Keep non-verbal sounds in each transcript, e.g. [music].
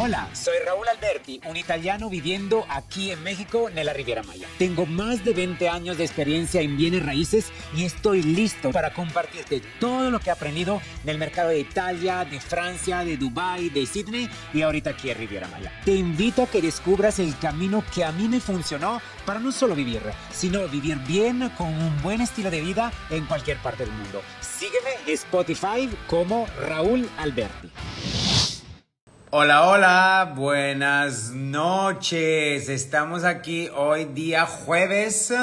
Hola, soy Raúl Alberti, un italiano viviendo aquí en México, en la Riviera Maya. Tengo más de 20 años de experiencia en bienes raíces y estoy listo para compartirte todo lo que he aprendido en el mercado de Italia, de Francia, de Dubai, de Sydney y ahorita aquí en Riviera Maya. Te invito a que descubras el camino que a mí me funcionó para no solo vivir, sino vivir bien con un buen estilo de vida en cualquier parte del mundo. Sígueme en Spotify como Raúl Alberti. Hola, hola, buenas noches. Estamos aquí hoy día jueves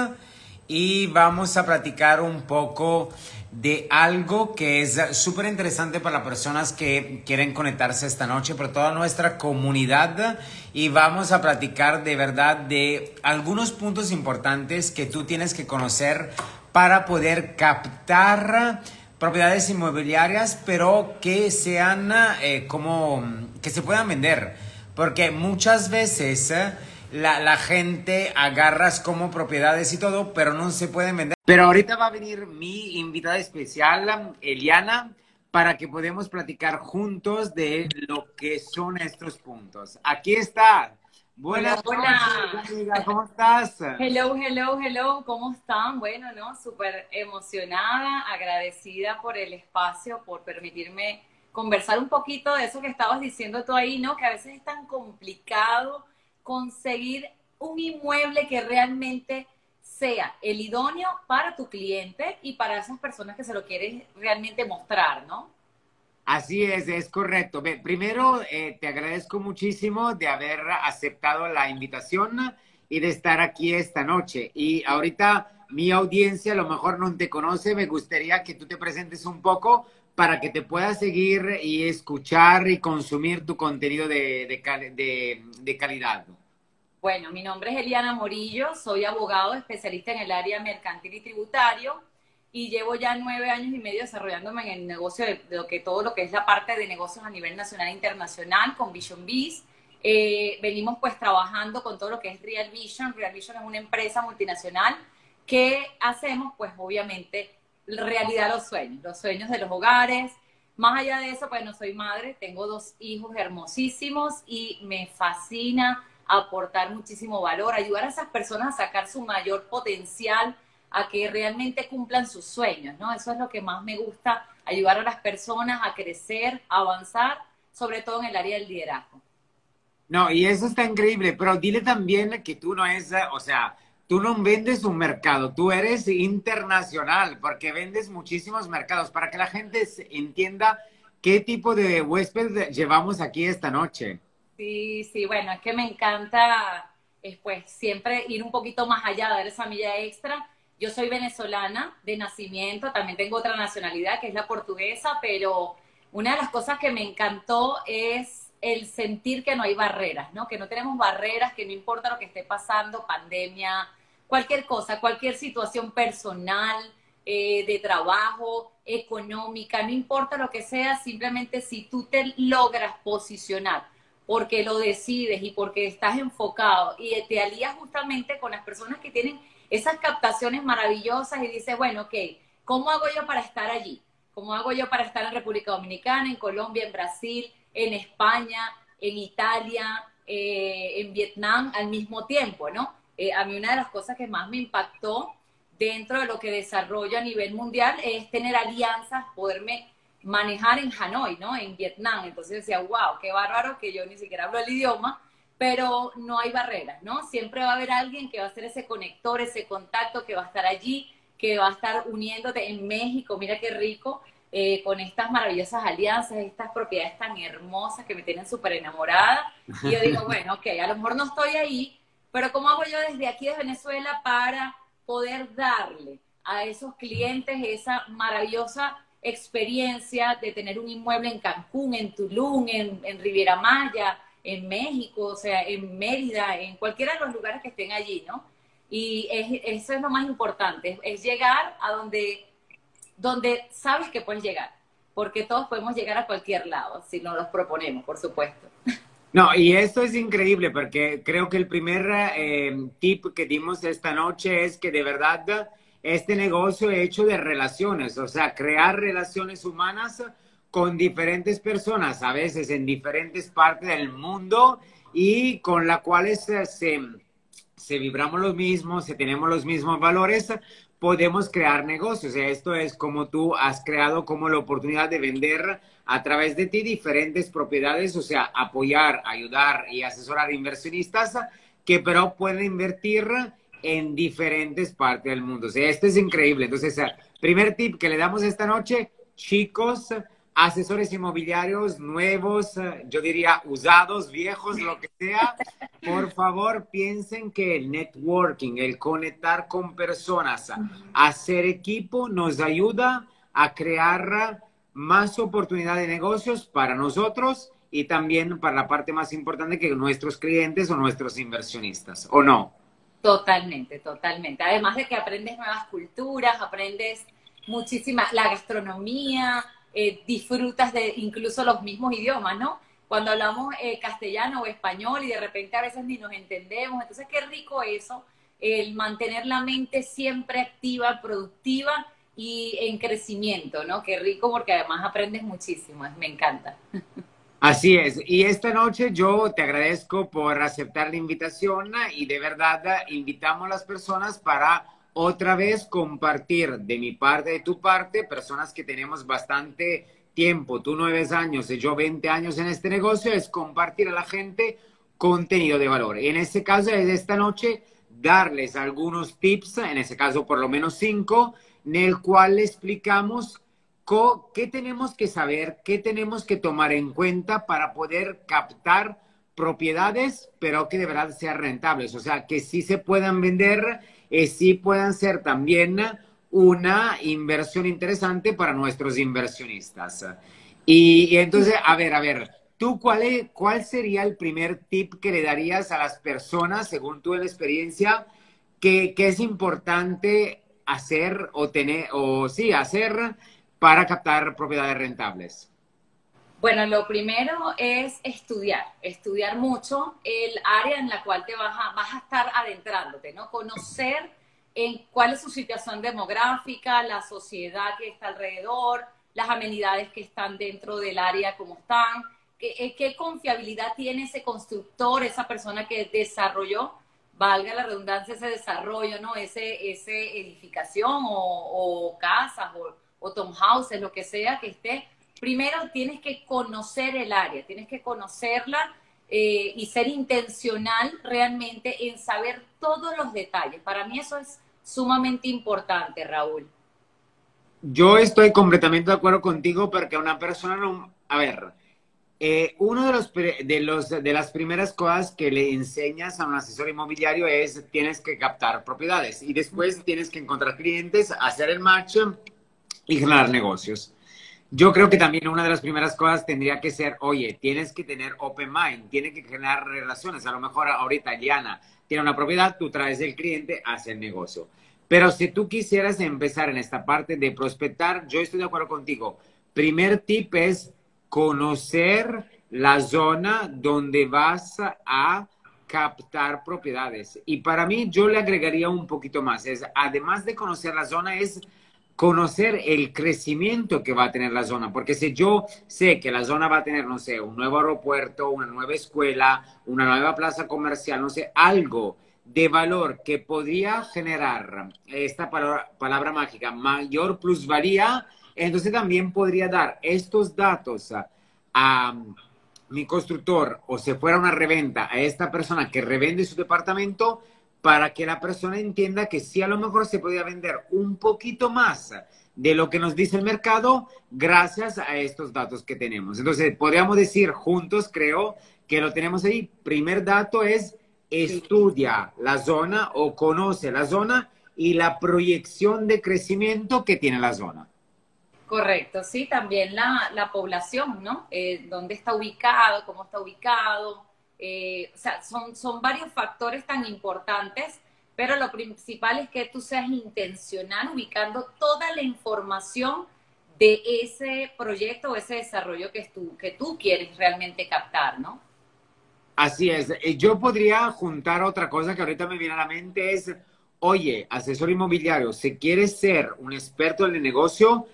y vamos a platicar un poco de algo que es súper interesante para las personas que quieren conectarse esta noche, por toda nuestra comunidad y vamos a platicar de verdad de algunos puntos importantes que tú tienes que conocer para poder captar propiedades inmobiliarias, pero que sean eh, como que se puedan vender. Porque muchas veces eh, la, la, gente agarras como propiedades y todo, pero no se pueden vender. Pero ahorita va a venir mi invitada especial, Eliana, para que podamos platicar juntos de lo que son estos puntos. Aquí está. Buenas, buenas. Amiga, ¿Cómo estás? Hello, hello, hello. ¿Cómo están? Bueno, ¿no? Súper emocionada, agradecida por el espacio, por permitirme conversar un poquito de eso que estabas diciendo tú ahí, ¿no? Que a veces es tan complicado conseguir un inmueble que realmente sea el idóneo para tu cliente y para esas personas que se lo quieres realmente mostrar, ¿no? Así es, es correcto. primero, eh, te agradezco muchísimo de haber aceptado la invitación y de estar aquí esta noche. Y ahorita mi audiencia a lo mejor no te conoce, me gustaría que tú te presentes un poco para que te pueda seguir y escuchar y consumir tu contenido de, de, de calidad. Bueno, mi nombre es Eliana Morillo, soy abogado especialista en el área mercantil y tributario y llevo ya nueve años y medio desarrollándome en el negocio de, lo que todo lo que es la parte de negocios a nivel nacional e internacional con Vision Biz. Eh, venimos pues trabajando con todo lo que es Real Vision. Real Vision es una empresa multinacional que hacemos pues obviamente realidad los sueños, los sueños de los hogares. Más allá de eso, pues no soy madre, tengo dos hijos hermosísimos y me fascina aportar muchísimo valor, ayudar a esas personas a sacar su mayor potencial a que realmente cumplan sus sueños, ¿no? Eso es lo que más me gusta, ayudar a las personas a crecer, a avanzar, sobre todo en el área del liderazgo. No, y eso está increíble, pero dile también que tú no es, o sea, tú no vendes un mercado, tú eres internacional, porque vendes muchísimos mercados, para que la gente entienda qué tipo de huésped llevamos aquí esta noche. Sí, sí, bueno, es que me encanta, pues, siempre ir un poquito más allá, dar esa milla extra yo soy venezolana de nacimiento, también tengo otra nacionalidad que es la portuguesa, pero una de las cosas que me encantó es el sentir que no hay barreras, ¿no? Que no tenemos barreras, que no importa lo que esté pasando, pandemia, cualquier cosa, cualquier situación personal, eh, de trabajo, económica, no importa lo que sea, simplemente si tú te logras posicionar porque lo decides y porque estás enfocado y te alías justamente con las personas que tienen esas captaciones maravillosas y dices, bueno, ok, ¿cómo hago yo para estar allí? ¿Cómo hago yo para estar en República Dominicana, en Colombia, en Brasil, en España, en Italia, eh, en Vietnam al mismo tiempo, ¿no? Eh, a mí una de las cosas que más me impactó dentro de lo que desarrollo a nivel mundial es tener alianzas, poderme manejar en Hanoi, ¿no? En Vietnam. Entonces decía, wow, qué bárbaro que yo ni siquiera hablo el idioma, pero no hay barreras, ¿no? Siempre va a haber alguien que va a ser ese conector, ese contacto, que va a estar allí, que va a estar uniéndote en México, mira qué rico, eh, con estas maravillosas alianzas, estas propiedades tan hermosas que me tienen súper enamorada. Y yo digo, [laughs] bueno, ok, a lo mejor no estoy ahí, pero ¿cómo hago yo desde aquí de Venezuela para poder darle a esos clientes esa maravillosa experiencia de tener un inmueble en Cancún, en Tulum, en, en Riviera Maya, en México, o sea, en Mérida, en cualquiera de los lugares que estén allí, ¿no? Y eso es lo más importante, es llegar a donde, donde sabes que puedes llegar, porque todos podemos llegar a cualquier lado, si nos los proponemos, por supuesto. No, y esto es increíble porque creo que el primer eh, tip que dimos esta noche es que de verdad este negocio hecho de relaciones, o sea, crear relaciones humanas con diferentes personas, a veces en diferentes partes del mundo y con la cual se, se, vibramos los mismos, se tenemos los mismos valores, podemos crear negocios. Esto es como tú has creado como la oportunidad de vender a través de ti diferentes propiedades, o sea, apoyar, ayudar y asesorar inversionistas que pero pueden invertir en diferentes partes del mundo. O sea, esto es increíble. Entonces, primer tip que le damos esta noche, chicos, asesores inmobiliarios nuevos, yo diría usados, viejos, lo que sea, por favor piensen que el networking, el conectar con personas, hacer equipo nos ayuda a crear más oportunidad de negocios para nosotros y también para la parte más importante que nuestros clientes o nuestros inversionistas, ¿o no? Totalmente, totalmente. Además de que aprendes nuevas culturas, aprendes muchísimas, la gastronomía, eh, disfrutas de incluso los mismos idiomas, ¿no? Cuando hablamos eh, castellano o español y de repente a veces ni nos entendemos, entonces qué rico eso, el mantener la mente siempre activa, productiva y en crecimiento, ¿no? Qué rico porque además aprendes muchísimo, me encanta. Así es. Y esta noche yo te agradezco por aceptar la invitación y de verdad invitamos a las personas para otra vez compartir de mi parte, de tu parte, personas que tenemos bastante tiempo, tú nueve años y yo 20 años en este negocio, es compartir a la gente contenido de valor. Y en este caso, es esta noche, darles algunos tips, en este caso por lo menos cinco, en el cual explicamos qué tenemos que saber, qué tenemos que tomar en cuenta para poder captar propiedades, pero que de verdad sean rentables, o sea, que sí se puedan vender, y sí puedan ser también una inversión interesante para nuestros inversionistas. Y, entonces, a ver, a ver, ¿tú cuál, cuál sería el primer tip que le darías a las personas, según tu experiencia, que, que es importante hacer o tener, o sí, hacer para captar propiedades rentables? Bueno, lo primero es estudiar, estudiar mucho el área en la cual te vas a, vas a estar adentrándote, ¿no? Conocer en cuál es su situación demográfica, la sociedad que está alrededor, las amenidades que están dentro del área, cómo están, qué, eh, qué confiabilidad tiene ese constructor, esa persona que desarrolló, valga la redundancia, ese desarrollo, ¿no? Ese, ese edificación o, o casas o o townhouses, lo que sea que esté, primero tienes que conocer el área, tienes que conocerla eh, y ser intencional realmente en saber todos los detalles. Para mí eso es sumamente importante, Raúl. Yo estoy completamente de acuerdo contigo porque una persona no... A ver, eh, uno de los, de los de las primeras cosas que le enseñas a un asesor inmobiliario es tienes que captar propiedades y después tienes que encontrar clientes, hacer el match y generar negocios. Yo creo que también una de las primeras cosas tendría que ser, oye, tienes que tener open mind, tienes que generar relaciones. A lo mejor ahorita Diana tiene una propiedad, tú traes el cliente, hace el negocio. Pero si tú quisieras empezar en esta parte de prospectar, yo estoy de acuerdo contigo. Primer tip es conocer la zona donde vas a captar propiedades. Y para mí yo le agregaría un poquito más. Es, además de conocer la zona, es conocer el crecimiento que va a tener la zona, porque si yo sé que la zona va a tener, no sé, un nuevo aeropuerto, una nueva escuela, una nueva plaza comercial, no sé, algo de valor que podría generar esta palabra, palabra mágica, mayor plusvalía, entonces también podría dar estos datos a, a mi constructor o se fuera una reventa a esta persona que revende su departamento, para que la persona entienda que sí a lo mejor se podía vender un poquito más de lo que nos dice el mercado gracias a estos datos que tenemos. Entonces, podríamos decir juntos, creo, que lo tenemos ahí. Primer dato es estudia la zona o conoce la zona y la proyección de crecimiento que tiene la zona. Correcto, sí, también la, la población, ¿no? Eh, ¿Dónde está ubicado? ¿Cómo está ubicado? Eh, o sea, son, son varios factores tan importantes, pero lo principal es que tú seas intencional ubicando toda la información de ese proyecto o ese desarrollo que tú, que tú quieres realmente captar, ¿no? Así es. Eh, yo podría juntar otra cosa que ahorita me viene a la mente es, oye, asesor inmobiliario, si quieres ser un experto en el negocio,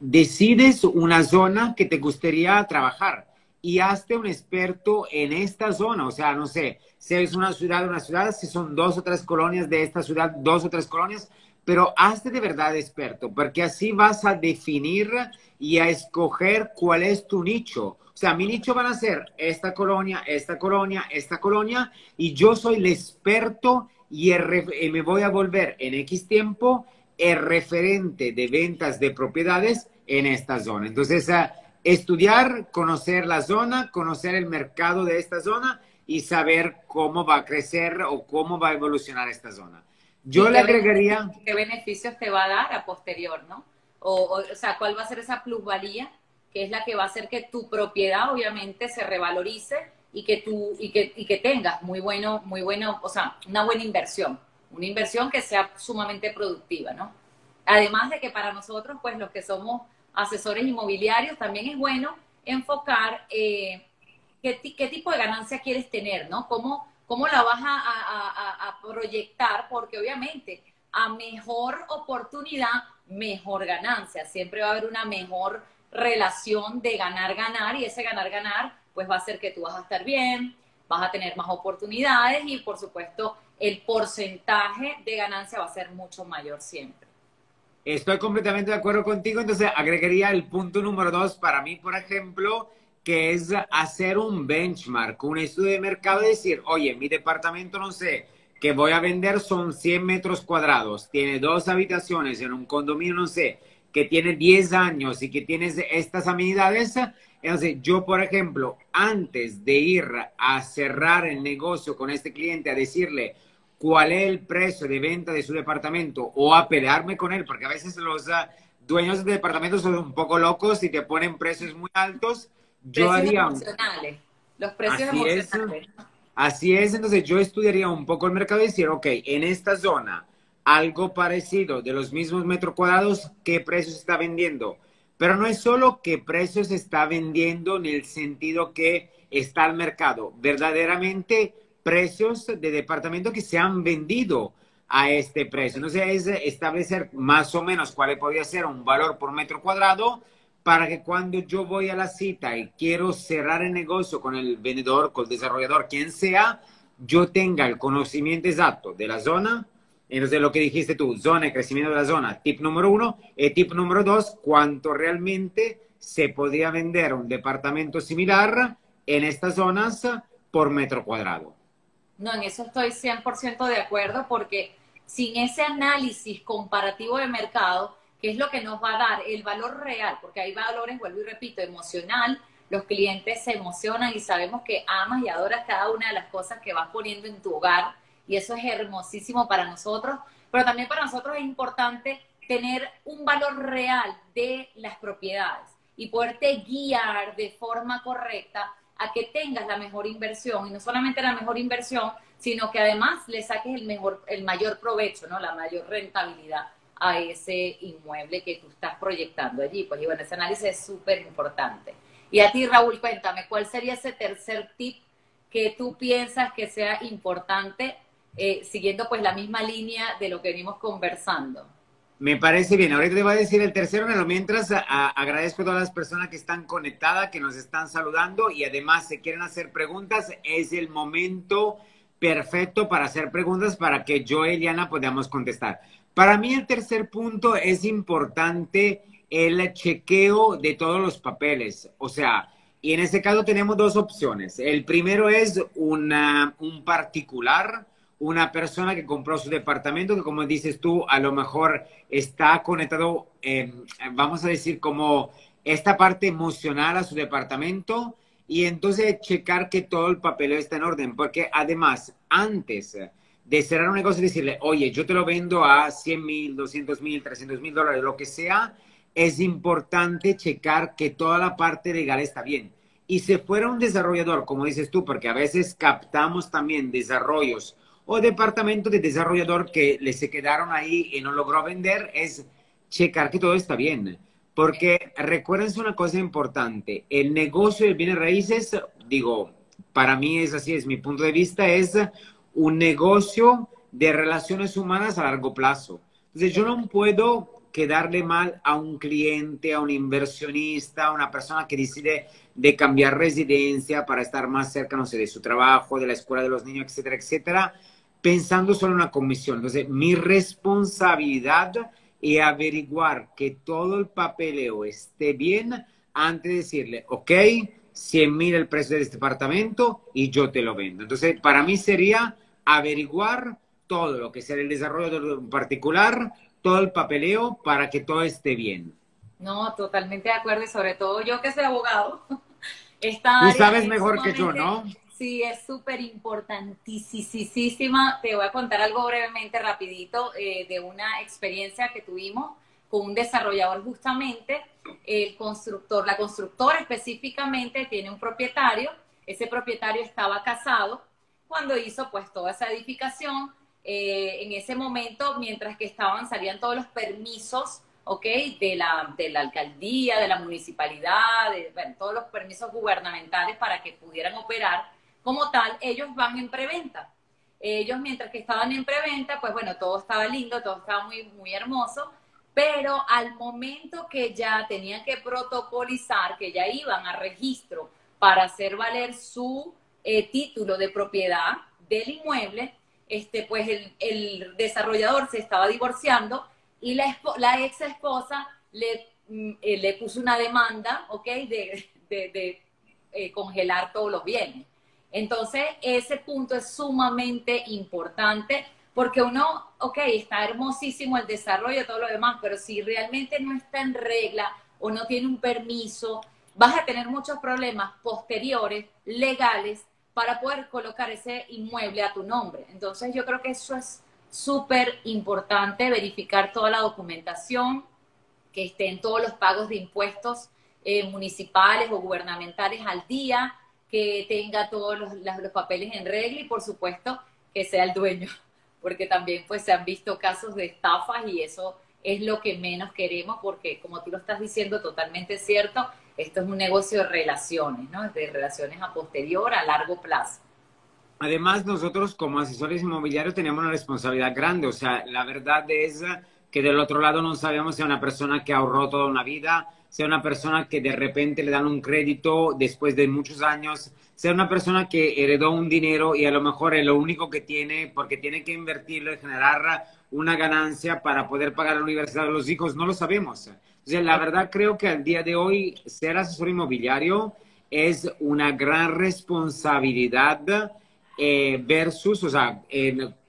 decides una zona que te gustaría trabajar y hazte un experto en esta zona. O sea, no sé, si es una ciudad, una ciudad, si son dos o tres colonias de esta ciudad, dos o tres colonias, pero hazte de verdad experto, porque así vas a definir y a escoger cuál es tu nicho. O sea, mi nicho van a ser esta colonia, esta colonia, esta colonia, y yo soy el experto y, me voy a volver en X tiempo el referente de ventas de propiedades en esta zona. Entonces, uh, estudiar, conocer la zona, conocer el mercado de esta zona y saber cómo va a crecer o cómo va a evolucionar esta zona. Yo le agregaría... ¿Qué beneficios te va a dar a posterior, no? O, o, sea, ¿cuál va a ser esa plusvalía? Que es la que va a hacer que tu propiedad, obviamente, se revalorice y que tú, y que, y que tengas muy bueno, muy bueno, o sea, una buena inversión. Una inversión que sea sumamente productiva, ¿no? Además de que para nosotros, pues los que somos asesores inmobiliarios, también es bueno enfocar eh, qué, qué, tipo de ganancia quieres tener, ¿no? ¿Cómo, cómo la vas a, a, proyectar? Porque obviamente a mejor oportunidad, mejor ganancia. Siempre va a haber una mejor relación de ganar-ganar y ese ganar-ganar pues va a hacer que tú vas a estar bien, vas a tener más oportunidades y por supuesto el porcentaje de ganancia va a ser mucho mayor siempre. Estoy completamente de acuerdo contigo, entonces agregaría el punto número dos para mí, por ejemplo, que es hacer un benchmark, un estudio de mercado decir, oye, mi departamento, no sé, que voy a vender son 100 metros cuadrados, tiene dos habitaciones en un condominio, no sé, que tiene 10 años y que tiene estas amenidades. Entonces, yo, por ejemplo, antes de ir a cerrar el negocio con este cliente, a decirle, cuál es el precio de venta de su departamento o a pelearme con él, porque a veces los uh, dueños de departamentos son un poco locos y te ponen precios muy altos. Yo haría... Emocionales. Los precios así emocionales. Es, así es, entonces yo estudiaría un poco el mercado y decir, ok, en esta zona, algo parecido de los mismos metros cuadrados, ¿qué precio se está vendiendo? Pero no es solo qué precio se está vendiendo en el sentido que está el mercado. Verdaderamente precios de departamento que se han vendido a este precio. Entonces es establecer más o menos cuál podría ser un valor por metro cuadrado para que cuando yo voy a la cita y quiero cerrar el negocio con el vendedor, con el desarrollador, quien sea, yo tenga el conocimiento exacto de la zona. Entonces, lo que dijiste tú, zona de crecimiento de la zona, tip número uno. Y tip número dos, cuánto realmente se podría vender un departamento similar en estas zonas por metro cuadrado. No, en eso estoy 100% de acuerdo porque sin ese análisis comparativo de mercado, que es lo que nos va a dar el valor real, porque hay valores, vuelvo y repito, emocional, los clientes se emocionan y sabemos que amas y adoras cada una de las cosas que vas poniendo en tu hogar y eso es hermosísimo para nosotros, pero también para nosotros es importante tener un valor real de las propiedades y poderte guiar de forma correcta a que tengas la mejor inversión y no solamente la mejor inversión, sino que además le saques el mejor, el mayor provecho, ¿no? La mayor rentabilidad a ese inmueble que tú estás proyectando allí. Pues y bueno, ese análisis es súper importante. Y a ti, Raúl, cuéntame, ¿cuál sería ese tercer tip que tú piensas que sea importante, eh, siguiendo pues la misma línea de lo que venimos conversando? Me parece bien. Ahorita te voy a decir el tercero, pero mientras agradezco a todas las personas que están conectadas, que nos están saludando y además se quieren hacer preguntas. Es el momento perfecto para hacer preguntas para que yo y Eliana podamos contestar. Para mí el tercer punto es importante el chequeo de todos los papeles. O sea, y en este caso tenemos dos opciones. El primero es una, un particular una persona que compró su departamento, que como dices tú, a lo mejor está conectado, eh, vamos a decir, como esta parte emocional a su departamento y entonces checar que todo el papel está en orden, porque además, antes de cerrar un negocio y decirle, oye, yo te lo vendo a 100 mil, 200 mil, 300 mil dólares, lo que sea, es importante checar que toda la parte legal está bien. Y si fuera un desarrollador, como dices tú, porque a veces captamos también desarrollos o departamento de desarrollador que le se quedaron ahí y no logró vender, es checar que todo está bien. Porque recuérdense una cosa importante, el negocio de bienes raíces, digo, para mí es así, es mi punto de vista, es un negocio de relaciones humanas a largo plazo. Entonces yo no puedo quedarle mal a un cliente, a un inversionista, a una persona que decide de cambiar residencia para estar más cerca, no sé, de su trabajo, de la escuela de los niños, etcétera, etcétera, pensando solo en una comisión. Entonces, mi responsabilidad es averiguar que todo el papeleo esté bien antes de decirle, ok, 100 mil el precio de este departamento y yo te lo vendo. Entonces, para mí sería averiguar todo lo que sea el desarrollo particular, todo el papeleo para que todo esté bien. No, totalmente de acuerdo y sobre todo yo que soy abogado. [laughs] Tú sabes mejor que yo, ¿no? Sí, es súper importantísima. Te voy a contar algo brevemente, rapidito, eh, de una experiencia que tuvimos con un desarrollador justamente. El constructor, la constructora específicamente tiene un propietario. Ese propietario estaba casado cuando hizo pues toda esa edificación. Eh, en ese momento, mientras que estaban, salían todos los permisos ¿ok? De la, de la alcaldía, de la municipalidad, de todos los permisos gubernamentales para que pudieran operar como tal, ellos van en preventa. Ellos, mientras que estaban en preventa, pues bueno, todo estaba lindo, todo estaba muy, muy hermoso, pero al momento que ya tenían que protocolizar, que ya iban a registro para hacer valer su eh, título de propiedad del inmueble, este, pues el, el desarrollador se estaba divorciando y la, la ex esposa le, mm, eh, le puso una demanda, ¿ok? De, de, eh, congelar todos los bienes. Entonces, ese punto es sumamente importante porque uno, ok, está hermosísimo el desarrollo todo lo demás, pero si realmente no está en regla o no tiene un permiso, vas a tener muchos problemas posteriores, legales, para poder colocar ese inmueble a tu nombre. Entonces, yo creo que eso es súper importante verificar toda la documentación, que estén todos los pagos de impuestos eh, municipales o gubernamentales al día, que tenga todos los, los, papeles en regla y por supuesto que sea el dueño, [laughs] porque también pues se han visto casos de estafas y eso es lo que menos queremos porque como tú lo estás diciendo totalmente cierto, esto es un negocio de relaciones, ¿no? De relaciones a posterior, a largo plazo. Además, nosotros como asesores inmobiliarios tenemos una responsabilidad grande. O sea, la verdad es que del otro lado no sabemos si es una persona que ahorró toda una vida, sea una persona que de repente le dan un crédito después de muchos años, sea una persona que heredó un dinero y a lo mejor es lo único que tiene porque tiene que invertirlo y generar una ganancia para poder pagar la universidad de los hijos, no lo sabemos. Entonces, la verdad creo que al día de hoy ser asesor inmobiliario es una gran responsabilidad eh, versus, o sea,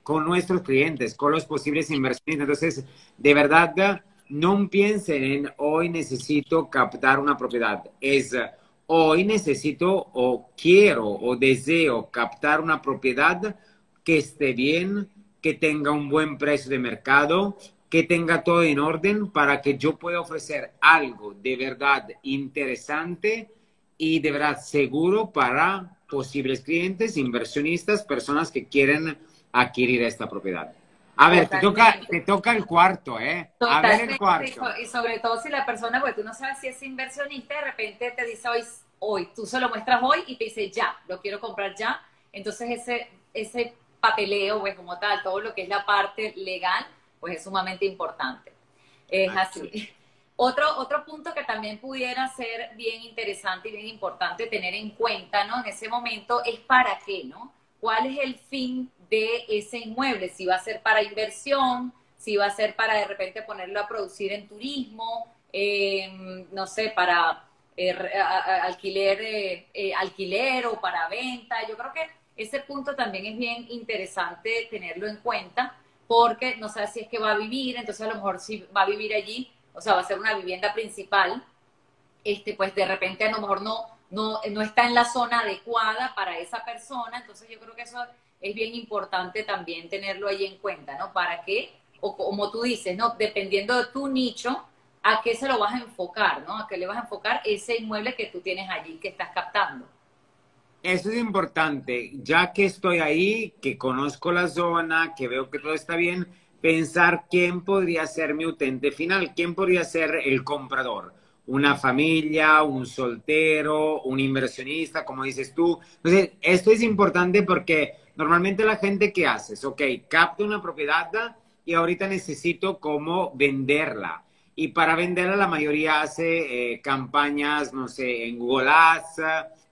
con nuestros clientes, con los posibles inversionistas. Entonces, de verdad, no piensen en hoy necesito captar una propiedad. Es hoy necesito o quiero o deseo captar una propiedad que esté bien, que tenga un buen precio de mercado, que tenga todo en orden para que yo pueda ofrecer algo de verdad interesante y de verdad seguro para posibles clientes, inversionistas, personas que quieren adquirir esta propiedad. A ver, te toca, te toca el cuarto, ¿eh? A ver el cuarto. Y sobre todo si la persona, pues tú no sabes si es inversionista, de repente te dice hoy, hoy, tú se lo muestras hoy y te dice ya, lo quiero comprar ya. Entonces ese, ese papeleo, pues como tal, todo lo que es la parte legal, pues es sumamente importante. Es así. [laughs] Otro, otro punto que también pudiera ser bien interesante y bien importante tener en cuenta, ¿no? En ese momento es para qué, ¿no? ¿Cuál es el fin de ese inmueble? Si va a ser para inversión, si va a ser para de repente ponerlo a producir en turismo, em, no sé, para eh, alquiler, eh, eh, alquiler o para venta. Yo creo que ese punto también es bien interesante tenerlo en cuenta porque no sé si es que va a vivir, entonces a lo mejor si va a vivir allí, o sea, va a ser una vivienda principal, este, pues de repente a lo mejor no, no, no está en la zona adecuada para esa persona, entonces yo creo que eso es bien importante también tenerlo ahí en cuenta, ¿no? Para qué, o como tú dices, ¿no? Dependiendo de tu nicho, a qué se lo vas a enfocar, ¿no? A qué le vas a enfocar ese inmueble que tú tienes allí, que estás captando. Eso es importante, ya que estoy ahí, que conozco la zona, que veo que todo está bien, pensar quién podría ser mi utente final, quién podría ser el comprador. Una familia, un soltero, un inversionista, como dices tú. Entonces, esto es importante porque normalmente la gente que hace es, ok, capta una propiedad y ahorita necesito cómo venderla. y para venderla la mayoría hace eh, campañas, no sé, en Google Ads,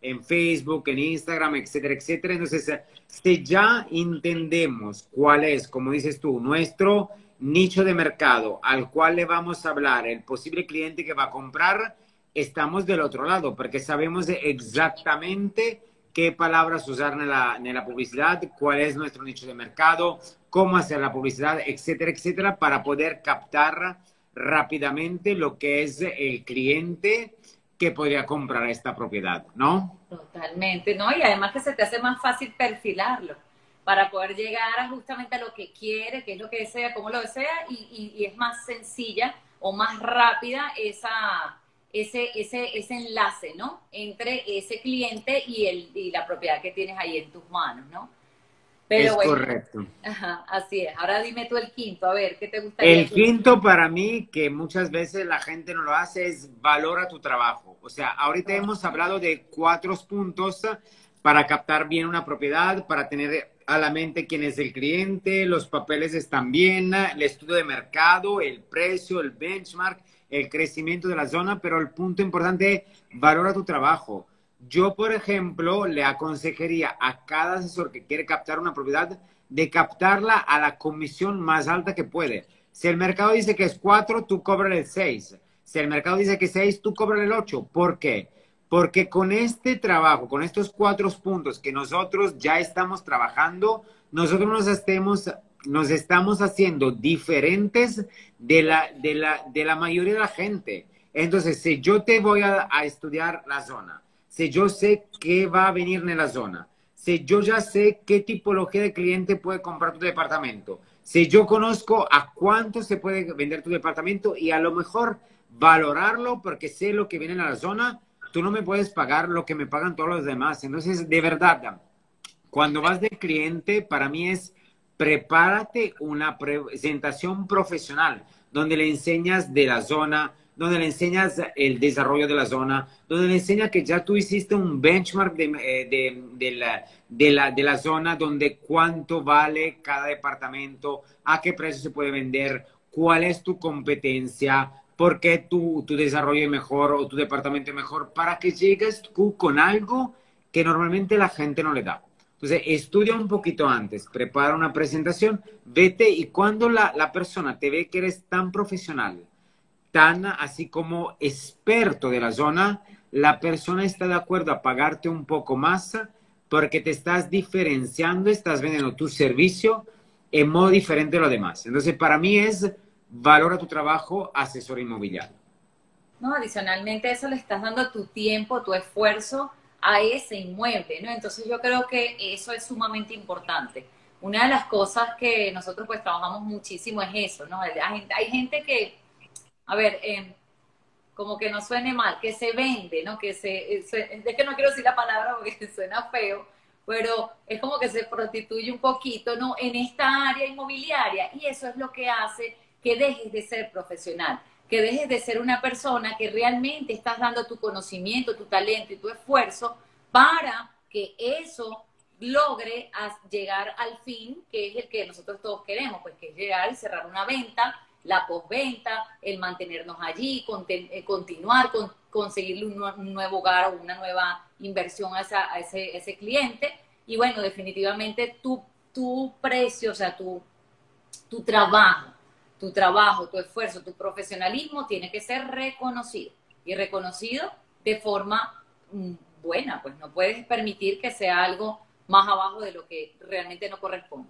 en Facebook, en Instagram, etcétera, etcétera. Entonces, si ya entendemos cuál es, como dices tú, nuestro nicho de mercado al cual le vamos a hablar, el posible cliente que va a comprar, estamos del otro lado, porque sabemos exactamente qué palabras usar en la, en la publicidad, cuál es nuestro nicho de mercado, cómo hacer la publicidad, etcétera, etcétera, para poder captar rápidamente lo que es el cliente que podría comprar esta propiedad, ¿no? Totalmente, ¿no? Y además que se te hace más fácil perfilarlo para poder llegar justamente a lo que quiere, qué es lo que desea, cómo lo desea, y, y, es más sencilla o más rápida esa, ese, ese, ese enlace, ¿no? Entre ese cliente y, el, y la propiedad que tienes ahí en tus manos, ¿no? es correcto. Ajá, así es. Ahora dime tú el quinto, a ver, ¿qué te gustaría? El quinto para mí, que muchas veces la gente no lo hace, es valora tu trabajo. O sea, ahorita hemos hablado de cuatro puntos para captar bien una propiedad, para tener a la mente quién es el cliente, los papeles están bien, el estudio de mercado, el precio, el benchmark, el crecimiento de la zona, pero el punto importante es valora tu trabajo yo, por ejemplo, le aconsejaría a cada asesor que quiere captar una propiedad de captarla a la comisión más alta que puede. Si el mercado dice que es 4, tú cobras el 6. Si el mercado dice que es 6, tú cobras el 8. ¿Por qué? Porque con este trabajo, con estos cuatro puntos que nosotros ya estamos trabajando, nosotros nos, estemos, nos estamos haciendo diferentes de la, de, la, de la mayoría de la gente. Entonces, si yo te voy a estudiar la zona, si yo sé qué va a venir en la zona, si yo ya sé qué tipología de cliente puede comprar tu departamento, si yo conozco a cuánto se puede vender tu departamento y a lo mejor valorarlo porque sé lo que viene en la zona, tú no me puedes pagar lo que me pagan todos los demás. Entonces, de verdad, cuando vas de cliente, para mí es prepárate una presentación profesional donde le enseñas de la zona, donde le enseñas el desarrollo de la zona, donde le enseñas que ya tú hiciste un benchmark de, eh, de, la, de, la, de la zona, donde cuánto vale cada departamento, a qué precio se puede vender, cuál es tu competencia, por qué tu, tu desarrollo es mejor o tu departamento es mejor, para que llegues tú con algo que normalmente la gente no le da. Entonces, estudia un poquito antes, prepara una presentación, vete y cuando la, la persona te ve que eres tan profesional, tan así como experto de la zona, la persona está de acuerdo a pagarte un poco más porque te estás diferenciando, estás vendiendo tu servicio en modo diferente a lo demás. Entonces, para mí es valora tu trabajo asesor inmobiliario. No, adicionalmente eso le estás dando tu tiempo, tu esfuerzo a ese inmueble, ¿no? Entonces yo creo que eso es sumamente importante. Una de las cosas que nosotros pues trabajamos muchísimo es eso, ¿no? hay gente que a ver, eh, como que no suene mal, que se vende, ¿no? Que se, es que no quiero decir la palabra porque [laughs] suena feo, pero es como que se prostituye un poquito, ¿no? En esta área inmobiliaria y eso es lo que hace que dejes de ser profesional, que dejes de ser una persona que realmente estás dando tu conocimiento, tu talento y tu esfuerzo para que eso logre llegar al fin, que es el que nosotros todos queremos, pues que es llegar y cerrar una venta la postventa, el mantenernos allí, eh, continuar, con, conseguirle un, nuevo hogar o una nueva inversión a, ese, cliente. Y bueno, definitivamente tu, tu precio, o sea, tu, tu trabajo, tu trabajo, tu esfuerzo, tu profesionalismo tiene que ser reconocido y reconocido de forma mm, buena, pues no puedes permitir que sea algo más abajo de lo que realmente no corresponde.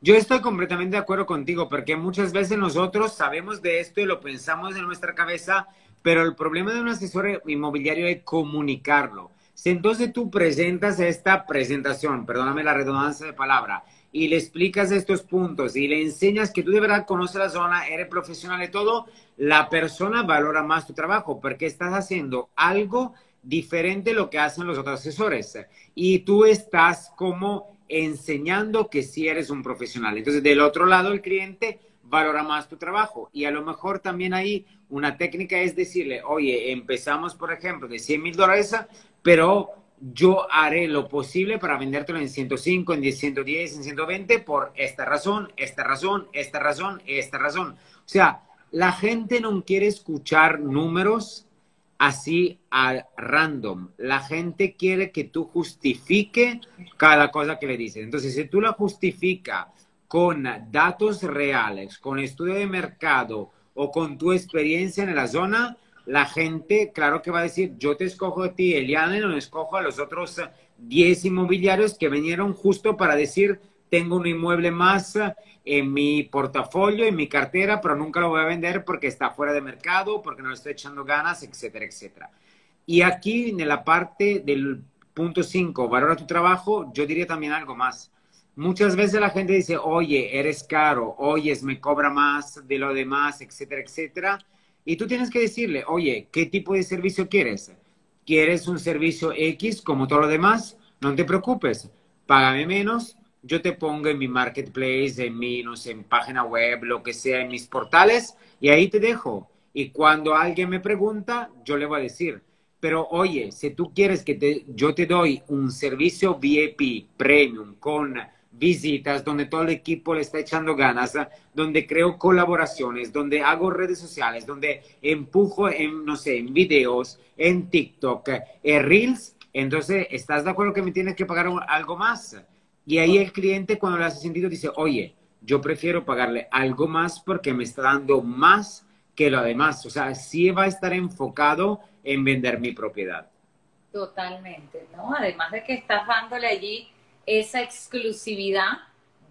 Yo estoy completamente de acuerdo contigo, porque muchas veces nosotros sabemos de esto y lo pensamos en nuestra cabeza, pero el problema de un asesor inmobiliario es comunicarlo. Si entonces tú presentas esta presentación, perdóname la redundancia de palabra, y le explicas estos puntos y le enseñas que tú de verdad conoces la zona, eres profesional y todo, la persona valora más tu trabajo porque estás haciendo algo diferente de lo que hacen los otros asesores. Y tú estás como enseñando que sí eres un profesional. Entonces, del otro lado, el cliente valora más tu trabajo. Y a lo mejor también ahí una técnica es decirle, oye, empezamos, por ejemplo, de 100 mil dólares, pero yo haré lo posible para vendértelo en 105, en 110, en 120 por esta razón, esta razón, esta razón, esta razón. O sea, La gente no quiere escuchar números así a random. La gente quiere que tú justifique cada cosa que le dices. Entonces, si tú la justifica con datos reales, con estudio de mercado o con tu experiencia en la zona, la gente, claro que va a decir, yo te escojo a ti, Eliane, no escojo a los otros 10 inmobiliarios que vinieron justo para decir, tengo un inmueble más en mi portafolio, en mi cartera, pero nunca lo voy a vender porque está fuera de mercado, porque no le estoy echando ganas, etcétera, etcétera. Y aquí en la parte del punto 5, valora tu trabajo, yo diría también algo más. Muchas veces la gente dice, oye, eres caro, oye, me cobra más de lo demás, etcétera, etcétera. Y tú tienes que decirle, oye, ¿qué tipo de servicio quieres? ¿Quieres un servicio X como todo lo demás? No te preocupes, págame menos, yo te pongo en mi marketplace, en mi, no sé, en página web, lo que sea, en mis portales, y ahí te dejo. Y cuando alguien me pregunta, yo le voy a decir, pero oye, si tú quieres que te, yo te doy un servicio VIP premium con visitas, donde todo el equipo le está echando ganas, donde creo colaboraciones, donde hago redes sociales, donde empujo en, no sé, en videos, en TikTok, en Reels, entonces, ¿estás de acuerdo que me tienes que pagar algo más? Y ahí el cliente cuando le hace sentido dice, oye, yo prefiero pagarle algo más porque me está dando más que lo demás. O sea, sí va a estar enfocado en vender mi propiedad. Totalmente, ¿no? Además de que estás dándole allí esa exclusividad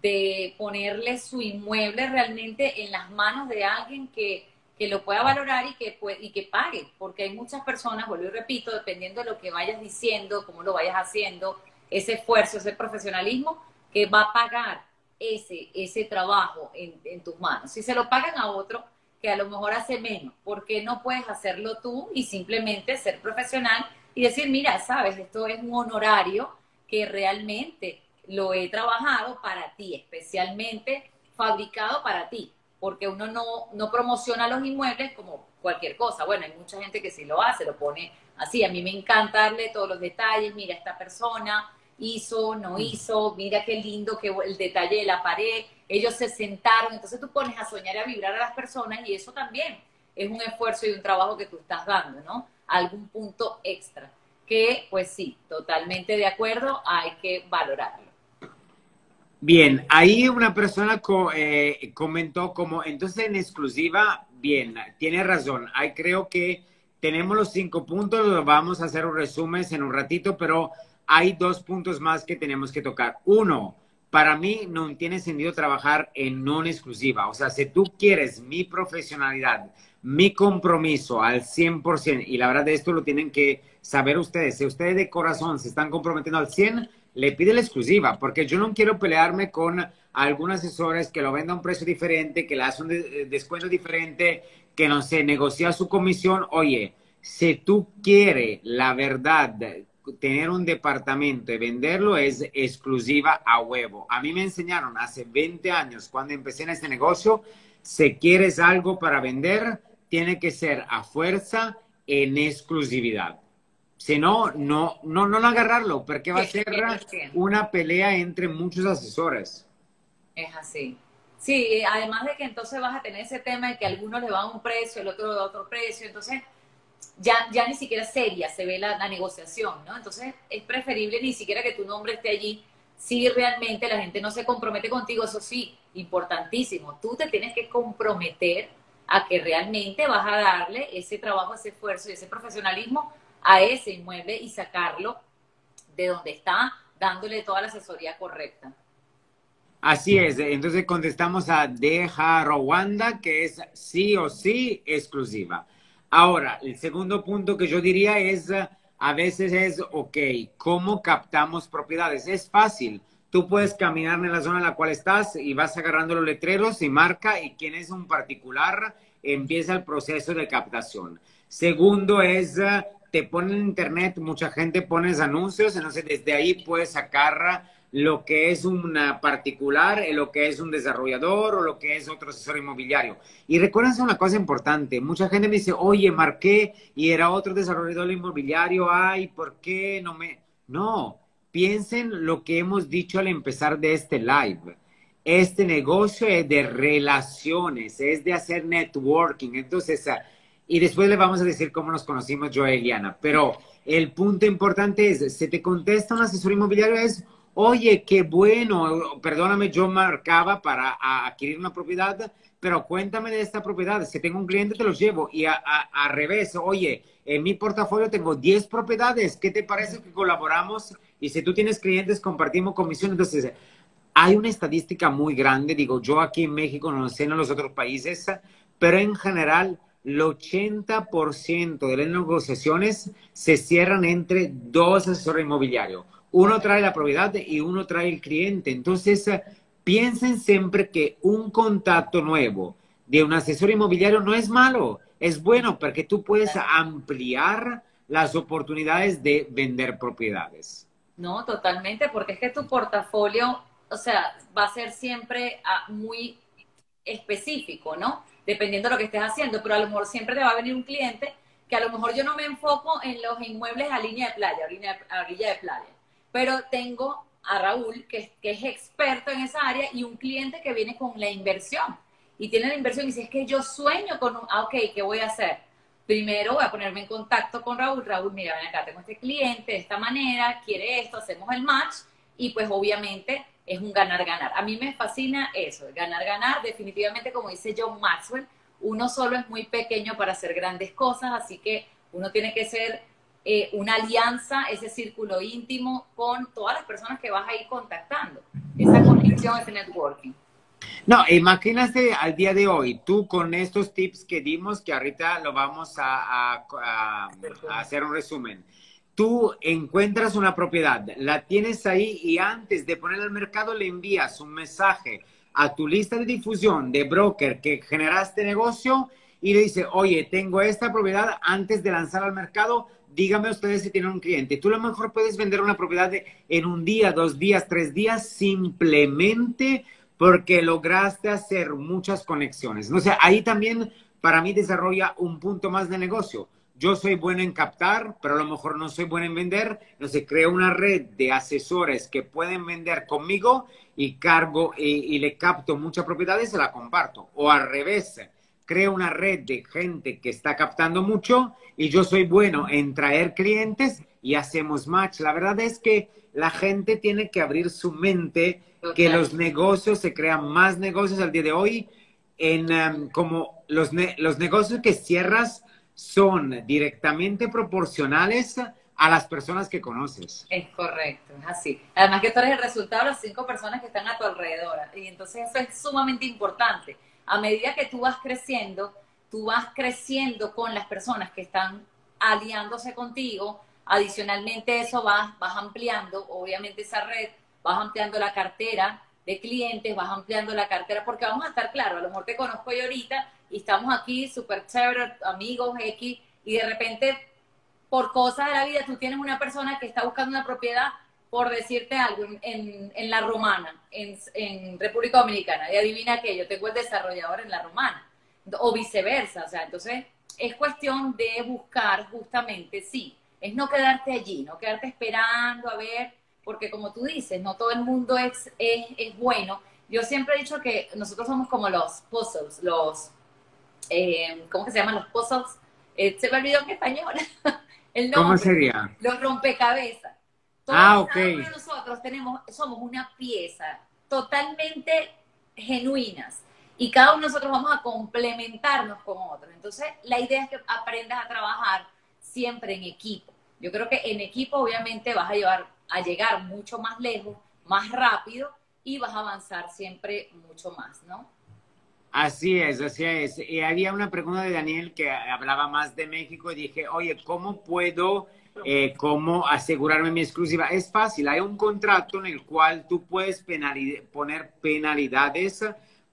de ponerle su inmueble realmente en las manos de alguien que, que lo pueda valorar y que, y que pague, porque hay muchas personas, vuelvo y repito, dependiendo de lo que vayas diciendo, cómo lo vayas haciendo, ese esfuerzo, ese profesionalismo que va a pagar ese, ese trabajo en, tus manos. Si se lo pagan a otro que a lo mejor hace menos, ¿por qué no puedes hacerlo tú y simplemente ser profesional y decir, mira, sabes, esto es un honorario que realmente lo he trabajado para ti, especialmente fabricado para ti, porque uno no, no promociona los inmuebles como cualquier cosa. Bueno, hay mucha gente que sí lo hace, lo pone así. A mí me encanta darle todos los detalles, mira esta persona, hizo, no mm. hizo, mira qué lindo que el detalle de la pared, ellos se sentaron, entonces tú pones a soñar y a vibrar a las personas y eso también es un esfuerzo y un trabajo que tú estás dando, ¿no? Algún punto extra, que pues sí, totalmente de acuerdo, hay que valorarlo. Bien, ahí una persona eh, comentó como, entonces en exclusiva, bien, tiene razón, ahí creo que tenemos los cinco puntos, vamos a hacer un resumen en un ratito, pero hay dos puntos más que tenemos que tocar. Uno, para mí no tiene sentido trabajar en non exclusiva. O sea, si tú quieres mi profesionalidad, mi compromiso al 100%, y la verdad de esto lo tienen que saber ustedes, si ustedes de corazón se están comprometiendo al 100%, le pide la exclusiva, porque yo no quiero pelearme con algunos asesores que lo vendan a un precio diferente, que le hacen un eh, descuento diferente, que no se negocia su comisión. Oye, si tú quieres la verdad tener un departamento y venderlo es exclusiva a huevo. A mí me enseñaron hace 20 años, cuando empecé en este negocio, si quieres algo para vender, tiene que ser a fuerza en exclusividad. Si no, no, no, no agarrarlo, porque va a ser una pelea entre muchos asesores. Es así. Sí, además de que entonces vas a tener ese tema de que algunos le van a un precio, el otro le a otro precio, entonces ya, ya ni siquiera seria se ve la, negociación, ¿no? Entonces es preferible ni siquiera que tu nombre esté allí si realmente la gente no se compromete contigo, eso sí, importantísimo, tú te tienes que comprometer a que realmente vas a darle ese trabajo, ese esfuerzo y ese profesionalismo a ese inmueble y sacarlo de donde está, dándole toda la asesoría correcta. Así es, entonces contestamos a Deja Rwanda, que es sí o sí exclusiva. Ahora, el segundo punto que yo diría es, a veces es, ok, ¿cómo captamos propiedades? Es fácil. Tú puedes caminar en la zona en la cual estás y vas agarrando los letreros y marca y quién es un particular, empieza el proceso de captación. Segundo es, te ponen en internet, mucha gente pone anuncios, entonces desde ahí puedes sacar lo que es una particular, lo que es un desarrollador o lo que es otro asesor inmobiliario. Y recuérdense una cosa importante, mucha gente me dice, oye, marqué y era otro desarrollador inmobiliario, ay, ¿por qué no me...? No, piensen lo que hemos dicho al empezar de este live. este negocio es de relaciones, es de hacer networking. Entonces, y después le vamos a decir cómo nos conocimos yo y Eliana. Pero el punto importante es, si te contesta un asesor inmobiliario es, oye, qué bueno, perdóname, yo marcaba para adquirir una propiedad, pero cuéntame de esta propiedad. Si tengo un cliente, te los llevo. Y al revés, oye, en mi portafolio tengo 10 propiedades. ¿Qué te parece que colaboramos? Y si tú tienes clientes, compartimos comisión. Entonces, hay una estadística muy grande, digo, yo aquí en México, no sé en los otros países, pero en general el 80% de las negociaciones se cierran entre dos asesores inmobiliarios. Uno trae la propiedad y uno trae el cliente. Entonces, piensen siempre que un contacto nuevo de un asesor inmobiliario no es malo, es bueno porque tú puedes ampliar las oportunidades de vender propiedades. No, totalmente, porque es que tu portafolio o sea, va a ser siempre ah, muy específico, ¿no? Dependiendo de lo que estés haciendo, pero a lo mejor siempre te va a venir un cliente que a lo mejor yo no me enfoco en los inmuebles a línea de playa, a, orilla de playa, pero tengo a Raúl, que, que es experto en esa área, y un cliente que viene con la inversión. Y tiene la inversión y dice, es que yo sueño con un, ah, ok, ¿qué voy a hacer? Primero voy a ponerme en contacto con Raúl. Raúl, mira, ven acá, tengo este cliente de esta manera, quiere esto, hacemos el match, y pues obviamente es un ganar-ganar. A mí me fascina eso, ganar-ganar. Definitivamente, como dice John Maxwell, uno solo es muy pequeño para hacer grandes cosas, así que uno tiene que ser eh, una alianza, ese círculo íntimo con todas las personas que vas a ir contactando. Esa conexión, ese networking. No, imagínate al día de hoy, tú con estos tips que dimos, que ahorita lo vamos a hacer un resumen tú encuentras una propiedad, la tienes ahí y antes de ponerla al mercado le envías un mensaje a tu lista de difusión de broker que generaste negocio y le dice, oye, tengo esta propiedad antes de lanzar al mercado, dígame ustedes si tienen un cliente. Tú a lo mejor puedes vender una propiedad en un día, dos días, tres días, simplemente porque lograste hacer muchas conexiones. O sea, ahí también para mí desarrolla un punto más de negocio yo soy bueno en captar, pero a lo mejor no soy bueno en vender. Entonces creo una red de asesores que pueden vender conmigo y cargo y, le capto muchas propiedades y se la comparto. O al revés, creo una red de gente que está captando mucho y yo soy bueno en traer clientes y hacemos match. La verdad es que la gente tiene que abrir su mente, que los negocios se crean más negocios al día de hoy en um, como los, los negocios que cierras son directamente proporcionales a las personas que conoces. Es correcto, es así. Además que tú eres el resultado de las cinco personas que están a tu alrededor. Y entonces eso es sumamente importante. A medida que tú vas creciendo, tú vas creciendo con las personas que están aliándose contigo. Adicionalmente eso vas, vas ampliando, obviamente esa red, vas ampliando la cartera de clientes, vas ampliando la cartera, porque vamos a estar claros, a lo mejor te conozco yo ahorita y estamos aquí súper chévere, amigos X, y de repente, por cosas de la vida, tú tienes una persona que está buscando una propiedad, por decirte algo, en, en la romana, en, en, República Dominicana, y adivina que yo tengo el desarrollador en la romana, o viceversa, o sea, entonces es cuestión de buscar justamente, sí, es no quedarte allí, no quedarte esperando a ver, porque como tú dices, no todo el mundo es, es, es bueno. Yo siempre he dicho que nosotros somos como los puzzles, los eh, ¿cómo que se llaman los puzzles? Eh, se me olvidó en español. [laughs] El nombre, ¿Cómo sería? Los rompecabezas. Todos ah, ok. nosotros tenemos, somos una pieza totalmente genuinas y cada uno de nosotros vamos a complementarnos con otros. Entonces, la idea es que aprendas a trabajar siempre en equipo. Yo creo que en equipo obviamente vas a llevar a llegar mucho más lejos, más rápido y vas a avanzar siempre mucho más, ¿no? Así es, así es. Y había una pregunta de Daniel que hablaba más de México y dije, oye, ¿cómo puedo, eh, cómo asegurarme mi exclusiva? Es fácil, hay un contrato en el cual tú puedes poner penalidades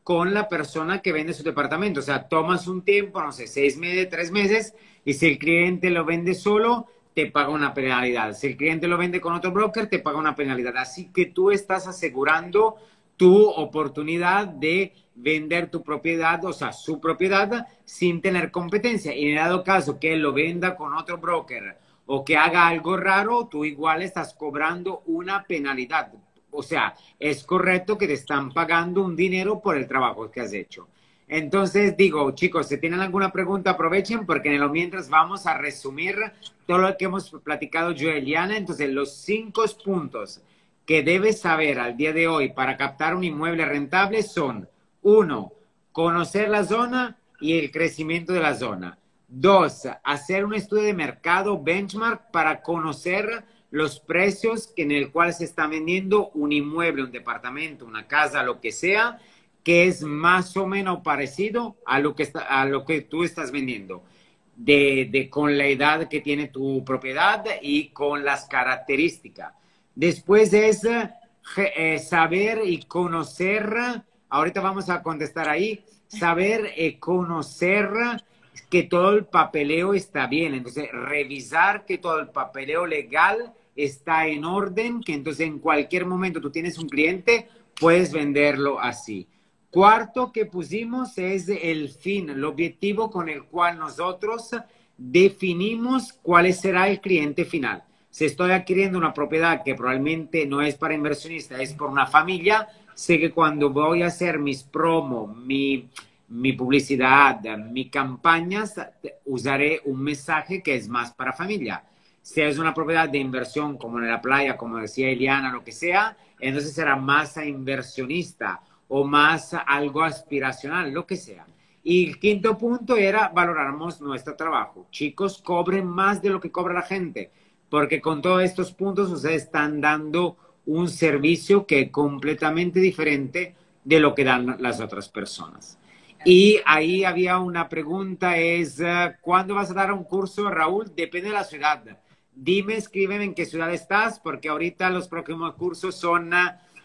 con la persona que vende su departamento. O sea, tomas un tiempo, no sé, seis meses, tres meses, y si el cliente lo vende solo, te paga una penalidad. Si el cliente lo vende con otro broker, te paga una penalidad. Así que tú estás asegurando tu oportunidad de vender tu propiedad, o sea, su propiedad sin tener competencia. Y en dado caso que él lo venda con otro broker o que haga algo raro, tú igual estás cobrando una penalidad. o sea, es correcto que te están pagando un dinero por el trabajo que has hecho. Entonces digo, chicos, si tienen alguna pregunta, aprovechen porque en lo mientras vamos a resumir todo lo que hemos platicado yo y Eliana. Entonces, los cinco puntos que debes saber al día de hoy para captar un inmueble rentable son, uno, conocer la zona y el crecimiento de la zona. Dos, hacer un estudio de mercado benchmark para conocer los precios en el cual se está vendiendo un inmueble, un departamento, una casa, lo que sea que es más o menos parecido a lo que, está, a lo que tú estás vendiendo, de, de, con la edad que tiene tu propiedad y con las características. Después es eh, saber y conocer, ahorita vamos a contestar ahí, saber y conocer que todo el papeleo está bien, entonces revisar que todo el papeleo legal está en orden, que entonces en cualquier momento tú tienes un cliente, puedes venderlo así. Cuarto que pusimos es el fin, el objetivo con el cual nosotros definimos cuál será el cliente final. Si estoy adquiriendo una propiedad que probablemente no es para inversionistas, es por una familia, sé que cuando voy a hacer mis promos, mi, mi publicidad, mis campañas, usaré un mensaje que es más para familia. Si es una propiedad de inversión como en la playa, como decía Eliana, lo que sea, entonces será más a inversionista o más algo aspiracional, lo que sea. Y el quinto punto era valorarnos nuestro trabajo. Chicos, cobren más de lo que cobra la gente, porque con todos estos puntos ustedes están dando un servicio que es completamente diferente de lo que dan las otras personas. Y ahí había una pregunta, es, eh, ¿cuándo vas a dar un curso, Raúl? Depende de la ciudad. Dime, escríbeme en qué ciudad estás, porque ahorita los próximos cursos son eh,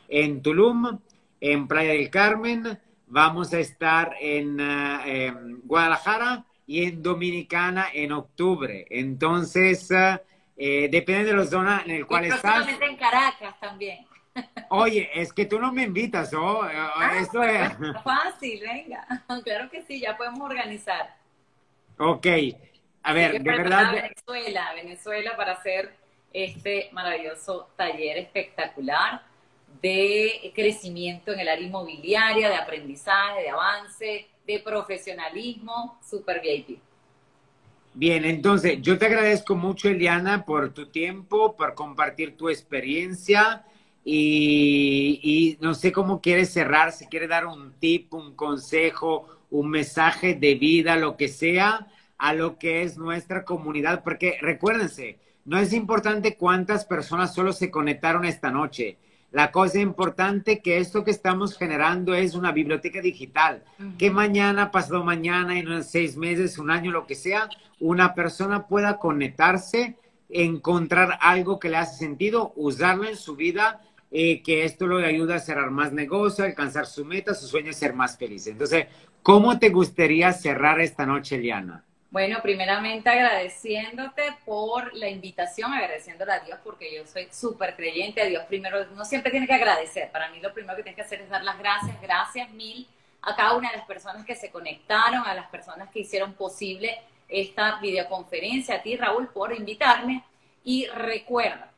en Tulum, en Playa del Carmen, vamos a estar en, eh, Guadalajara y en Dominicana en octubre. Entonces, eh, depende de la zona en la cual y estás. en Caracas también. [laughs] Oye, es que tú no me invitas, ¿oh? Ah, Esto es... Fácil, venga. [laughs] Claro que sí, ya podemos organizar. Ok. A ver, de verdad. Venezuela, Venezuela para hacer este maravilloso taller espectacular de crecimiento en el área inmobiliaria, de aprendizaje, de avance, de profesionalismo, super VIP. Bien, entonces yo te agradezco mucho, Eliana, por tu tiempo, por compartir tu experiencia y, no sé cómo quieres cerrar, si quieres dar un tip, un consejo, un mensaje de vida, lo que sea, a lo que es nuestra comunidad, porque recuérdense, no es importante cuántas personas solo se conectaron esta noche la cosa importante que esto que estamos generando es una biblioteca digital, que mañana, pasado mañana, en seis meses, un año, lo que sea, una persona pueda conectarse, encontrar algo que le hace sentido, usarlo en su vida, eh, que esto lo ayuda a cerrar más negocio, alcanzar su meta, su sueño, ser más feliz. Entonces, ¿cómo te gustaría cerrar esta noche, Liana? Bueno, primeramente agradeciéndote por la invitación, agradeciéndole a Dios porque yo soy súper creyente a Dios. Primero, uno siempre tiene que agradecer. Para mí lo primero que tienes que hacer es dar las gracias, gracias mil a cada una de las personas que se conectaron, a las personas que hicieron posible esta videoconferencia, a ti Raúl por invitarme. Y recuerda,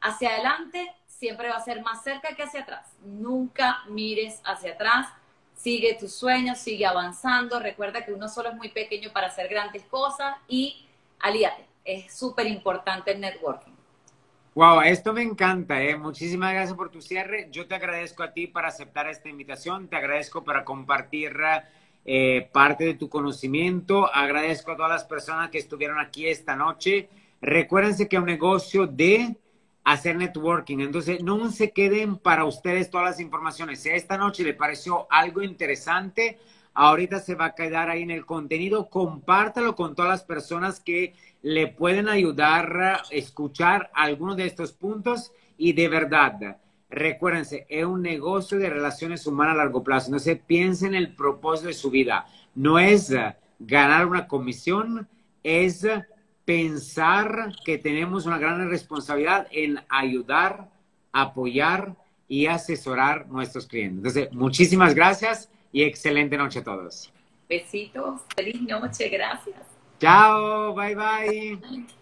hacia adelante siempre va a ser más cerca que hacia atrás. Nunca mires hacia atrás sigue tus sueños, sigue avanzando, recuerda que uno solo es muy pequeño para hacer grandes cosas y alíate, es súper importante el networking. Wow, esto me encanta, ¿eh? muchísimas gracias por tu cierre. Yo te agradezco a ti para aceptar esta invitación, te agradezco para compartir eh, parte de tu conocimiento, agradezco a todas las personas que estuvieron aquí esta noche. Recuérdense que un negocio de hacer networking. Entonces, no se queden para ustedes todas las informaciones. Si esta noche le pareció algo interesante, ahorita se va a quedar ahí en el contenido. Compártalo con todas las personas que le pueden ayudar a escuchar algunos de estos puntos. Y de verdad, recuérdense, es un negocio de relaciones humanas a largo plazo. No se piensen en el propósito de su vida. No es ganar una comisión, es pensar que tenemos una gran responsabilidad en ayudar, apoyar y asesorar nuestros clientes. Entonces, muchísimas gracias y excelente noche a todos. Besitos, feliz noche, gracias. Chao, bye bye.